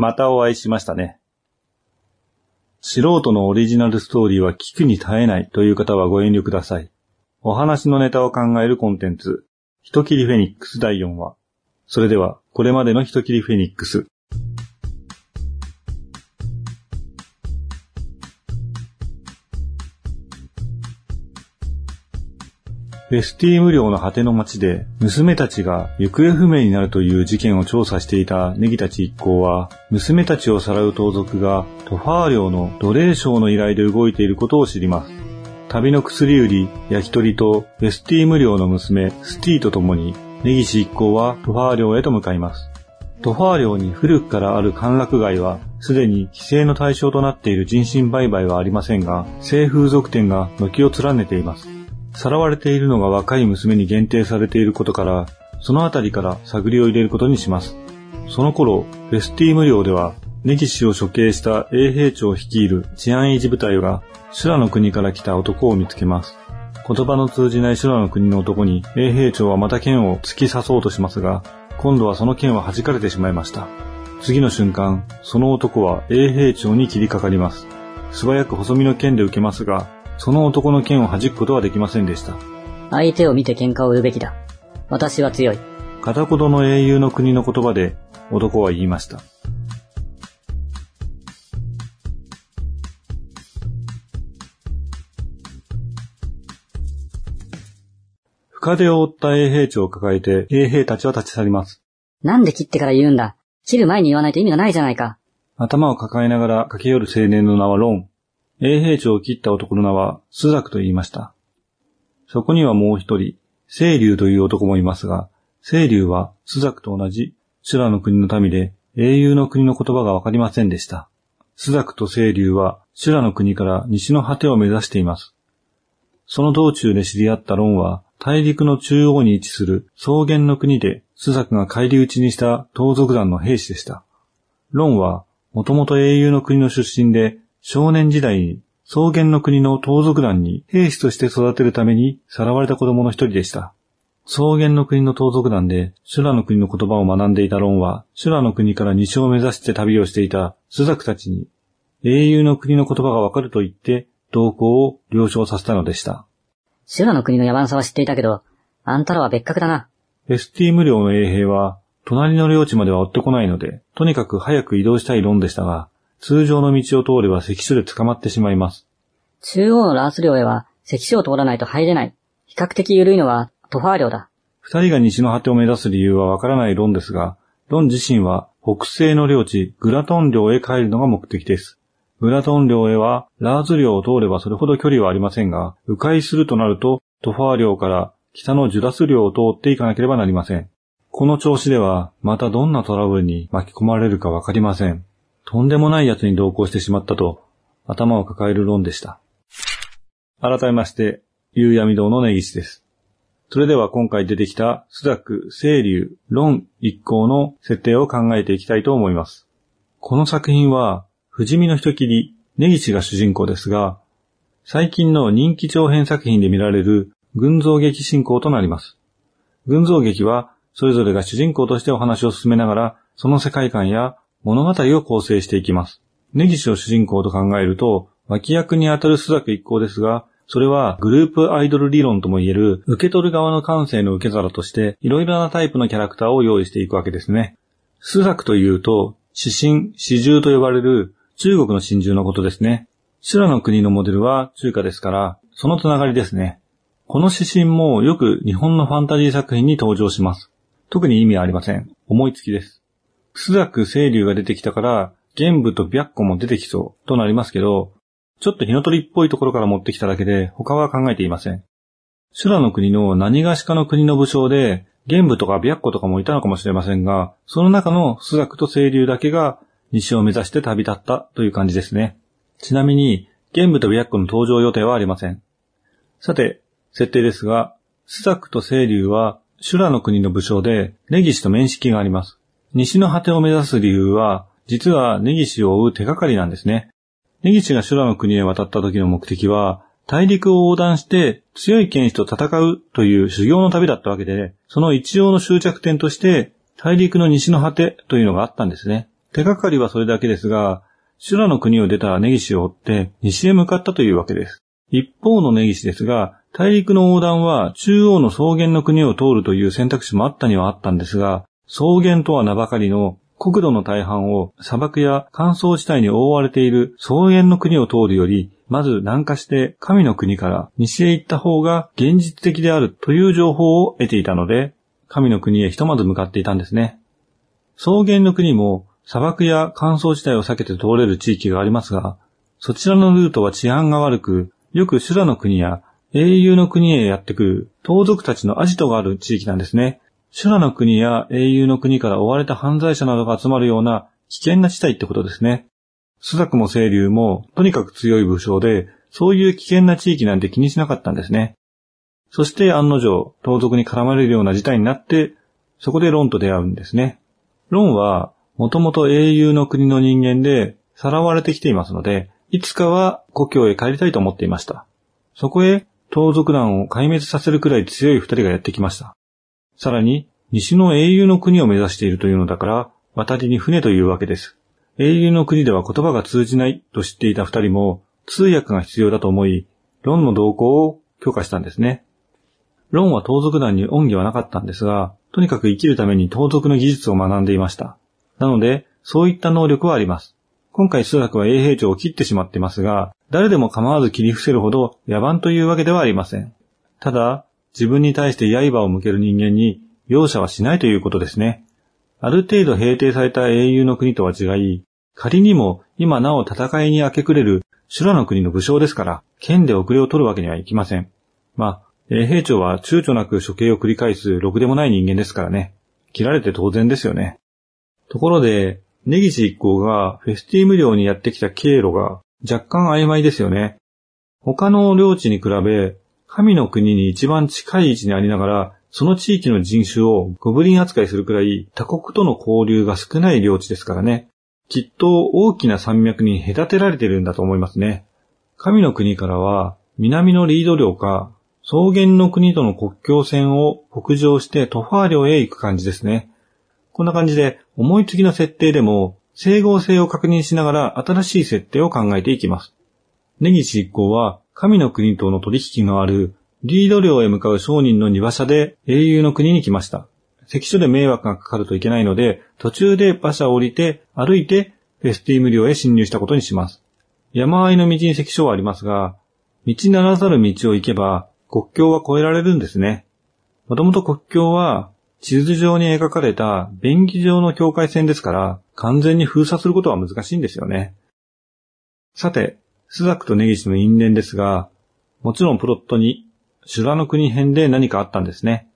またお会いしましたね。素人のオリジナルストーリーは聞くに耐えないという方はご遠慮ください。お話のネタを考えるコンテンツ、人切りフェニックス第4話。それでは、これまでの人切りフェニックス。フェスティーム領の果ての町で、娘たちが行方不明になるという事件を調査していたネギたち一行は、娘たちをさらう盗賊がトファー領の奴隷商の依頼で動いていることを知ります。旅の薬売り、焼き鳥とフェスティーム領の娘、スティーと共に、ネギシ一行はトファー領へと向かいます。トファー領に古くからある歓楽街は、すでに規制の対象となっている人身売買はありませんが、性風俗店が軒を連ねています。さらわれているのが若い娘に限定されていることから、そのあたりから探りを入れることにします。その頃、フェスティーム領では、ネギシを処刑した衛兵長率いる治安維持部隊が、修羅の国から来た男を見つけます。言葉の通じない修羅の国の男に衛兵長はまた剣を突き刺そうとしますが、今度はその剣は弾かれてしまいました。次の瞬間、その男は衛兵長に切りかかります。素早く細身の剣で受けますが、その男の剣を弾くことはできませんでした。相手を見て喧嘩を売るべきだ。私は強い。片言の英雄の国の言葉で男は言いました。深手を負った衛兵長を抱えて衛兵たちは立ち去ります。なんで切ってから言うんだ切る前に言わないと意味がないじゃないか。頭を抱えながら駆け寄る青年の名はロン。衛兵長を切った男の名はスザクと言いました。そこにはもう一人、清流という男もいますが、清流はスザクと同じ修羅の国の民で英雄の国の言葉がわかりませんでした。スザクと清流は修羅の国から西の果てを目指しています。その道中で知り合ったロンは大陸の中央に位置する草原の国でスザクが帰り討ちにした盗賊団の兵士でした。ロンはもともと英雄の国の出身で少年時代に草原の国の盗賊団に兵士として育てるためにさらわれた子供の一人でした。草原の国の盗賊団で修羅の国の言葉を学んでいたロンは、修羅の国から西を目指して旅をしていたスザクたちに、英雄の国の言葉がわかると言って、同行を了承させたのでした。修羅の国の野蛮さは知っていたけど、あんたらは別格だな。エスティーム領の衛兵は、隣の領地までは追ってこないので、とにかく早く移動したいロンでしたが、通常の道を通れば関所で捕まってしまいます。中央のラース領へは関所を通らないと入れない。比較的緩いのはトファー領だ。二人が西の果てを目指す理由はわからないロンですが、ロン自身は北西の領地グラトン領へ帰るのが目的です。グラトン領へはラーズ領を通ればそれほど距離はありませんが、迂回するとなるとトファー領から北のジュダス領を通っていかなければなりません。この調子ではまたどんなトラブルに巻き込まれるかわかりません。とんでもない奴に同行してしまったと、頭を抱える論でした。改めまして、夕闇堂の根岸です。それでは今回出てきた、スザク、清流、論一行の設定を考えていきたいと思います。この作品は、不死身の人切り、根岸が主人公ですが、最近の人気長編作品で見られる群像劇進行となります。群像劇は、それぞれが主人公としてお話を進めながら、その世界観や物語を構成していきます。根岸を主人公と考えると、脇役にあたる須作一行ですが、それはグループアイドル理論とも言える受け取る側の感性の受け皿としていろいろなタイプのキャラクターを用意していくわけですね。須作というと、指針、始終と呼ばれる中国の真珠のことですね。修羅の国のモデルは中華ですから、そのつながりですね。この指針もよく日本のファンタジー作品に登場します。特に意味はありません。思いつきです。スザク清流が出てきたから、玄武と白虎も出てきそうとなりますけど、ちょっと火の鳥っぽいところから持ってきただけで他は考えていません。修羅の国の何がしかの国の武将で、玄武とか白虎とかもいたのかもしれませんが、その中のスザクと清流だけが西を目指して旅立ったという感じですね。ちなみに、玄武と白虎の登場予定はありません。さて、設定ですが、スザクと清流は修羅の国の武将で、根岸と面識があります。西の果てを目指す理由は、実は根岸を追う手がかりなんですね。根岸が修羅の国へ渡った時の目的は、大陸を横断して強い剣士と戦うという修行の旅だったわけで、その一応の終着点として、大陸の西の果てというのがあったんですね。手がかりはそれだけですが、修羅の国を出た根岸を追って西へ向かったというわけです。一方の根岸ですが、大陸の横断は中央の草原の国を通るという選択肢もあったにはあったんですが、草原とは名ばかりの国土の大半を砂漠や乾燥地帯に覆われている草原の国を通るより、まず南下して神の国から西へ行った方が現実的であるという情報を得ていたので、神の国へひとまず向かっていたんですね。草原の国も砂漠や乾燥地帯を避けて通れる地域がありますが、そちらのルートは治安が悪く、よく修羅の国や英雄の国へやってくる盗賊たちのアジトがある地域なんですね。修羅の国や英雄の国から追われた犯罪者などが集まるような危険な地帯ってことですね。スザクも清流もとにかく強い武将で、そういう危険な地域なんて気にしなかったんですね。そして案の定、盗賊に絡まれるような事態になって、そこでロンと出会うんですね。ロンは、もともと英雄の国の人間で、さらわれてきていますので、いつかは故郷へ帰りたいと思っていました。そこへ、盗賊団を壊滅させるくらい強い二人がやってきました。さらに、西の英雄の国を目指しているというのだから、渡りに船というわけです。英雄の国では言葉が通じないと知っていた二人も、通訳が必要だと思い、ロンの動向を許可したんですね。ロンは盗賊団に恩義はなかったんですが、とにかく生きるために盗賊の技術を学んでいました。なので、そういった能力はあります。今回数学は衛兵長を切ってしまっていますが、誰でも構わず切り伏せるほど野蛮というわけではありません。ただ、自分に対して刃を向ける人間に容赦はしないということですね。ある程度平定された英雄の国とは違い、仮にも今なお戦いに明け暮れる修羅の国の武将ですから、剣で遅れを取るわけにはいきません。まあ、衛兵長は躊躇なく処刑を繰り返すろくでもない人間ですからね。切られて当然ですよね。ところで、根岸一行がフェスティーム領にやってきた経路が若干曖昧ですよね。他の領地に比べ、神の国に一番近い位置にありながら、その地域の人種をゴブリン扱いするくらい他国との交流が少ない領地ですからね。きっと大きな山脈に隔てられてるんだと思いますね。神の国からは南のリード領か草原の国との国境線を北上してトファー領へ行く感じですね。こんな感じで思いつきの設定でも整合性を確認しながら新しい設定を考えていきます。根岸一行は神の国との取引のあるリード領へ向かう商人の庭車で英雄の国に来ました。関所で迷惑がかかるといけないので、途中で馬車を降りて歩いてフェスティーム領へ侵入したことにします。山あいの道に関所はありますが、道ならざる道を行けば国境は越えられるんですね。もともと国境は地図上に描かれた便宜上の境界線ですから完全に封鎖することは難しいんですよね。さて、スザクとネギシの因縁ですが、もちろんプロットに修羅の国編で何かあったんですね。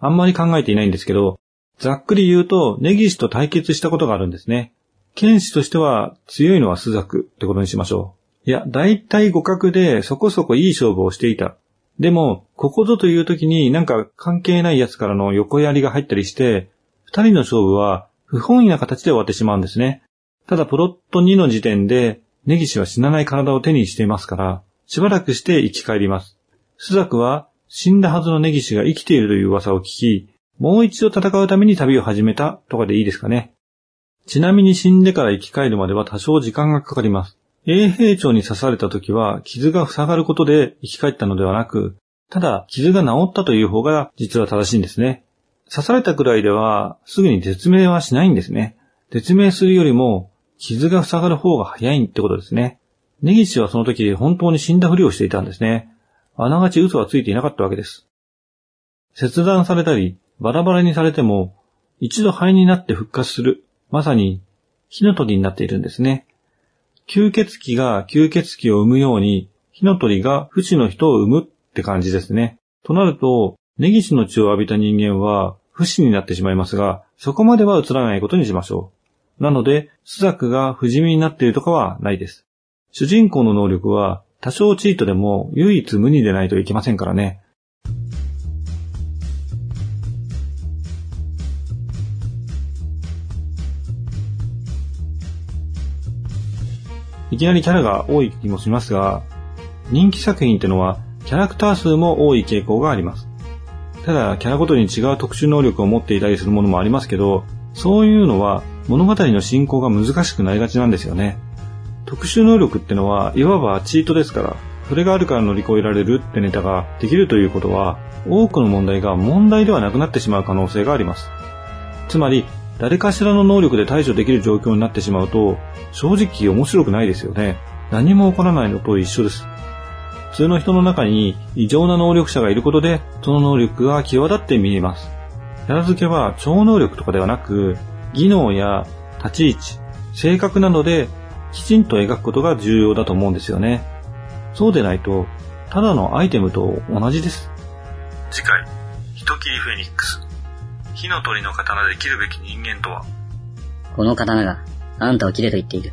あんまり考えていないんですけど、ざっくり言うと、ネギシと対決したことがあるんですね。剣士としては強いのはスザクってことにしましょう。いや、大体互角でそこそこいい勝負をしていた。でも、ここぞという時になんか関係ない奴からの横やりが入ったりして、二人の勝負は不本意な形で終わってしまうんですね。ただプロット2の時点で、ネギシは死なない体を手にしていますから、しばらくして生き返ります。スザクは死んだはずのネギシが生きているという噂を聞き、もう一度戦うために旅を始めたとかでいいですかね。ちなみに死んでから生き返るまでは多少時間がかかります。衛兵長に刺された時は傷が塞がることで生き返ったのではなく、ただ傷が治ったという方が実は正しいんですね。刺されたくらいではすぐに絶命はしないんですね。絶命するよりも傷が塞がる方が早いってことですね。根岸はその時本当に死んだふりをしていたんですね。あながち嘘はついていなかったわけです。切断されたり、バラバラにされても、一度灰になって復活する、まさに火の鳥になっているんですね。吸血鬼が吸血鬼を生むように、火の鳥が不死の人を生むって感じですね。となると、根岸の血を浴びた人間は不死になってしまいますが、そこまでは映らないことにしましょう。なので、スザクが不死身になっているとかはないです。主人公の能力は多少チートでも唯一無二でないといけませんからね。いきなりキャラが多い気もしますが、人気作品ってのはキャラクター数も多い傾向があります。ただ、キャラごとに違う特殊能力を持っていたりするものもありますけど、そういうのは物語の進行が難しくなりがちなんですよね。特殊能力ってのは、いわばチートですから、それがあるから乗り越えられるってネタができるということは、多くの問題が問題ではなくなってしまう可能性があります。つまり、誰かしらの能力で対処できる状況になってしまうと、正直面白くないですよね。何も起こらないのと一緒です。普通の人の中に異常な能力者がいることで、その能力が際立って見えます。キャラ付けは超能力とかではなく、技能や立ち位置、性格などできちんと描くことが重要だと思うんですよね。そうでないと、ただのアイテムと同じです。次回、人切りフェニックス。火の鳥の刀で切るべき人間とは？この刀が、あんたを切れと言っている。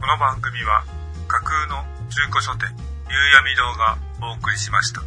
この番組は、架空の中古書店、夕闇堂がお送りしました。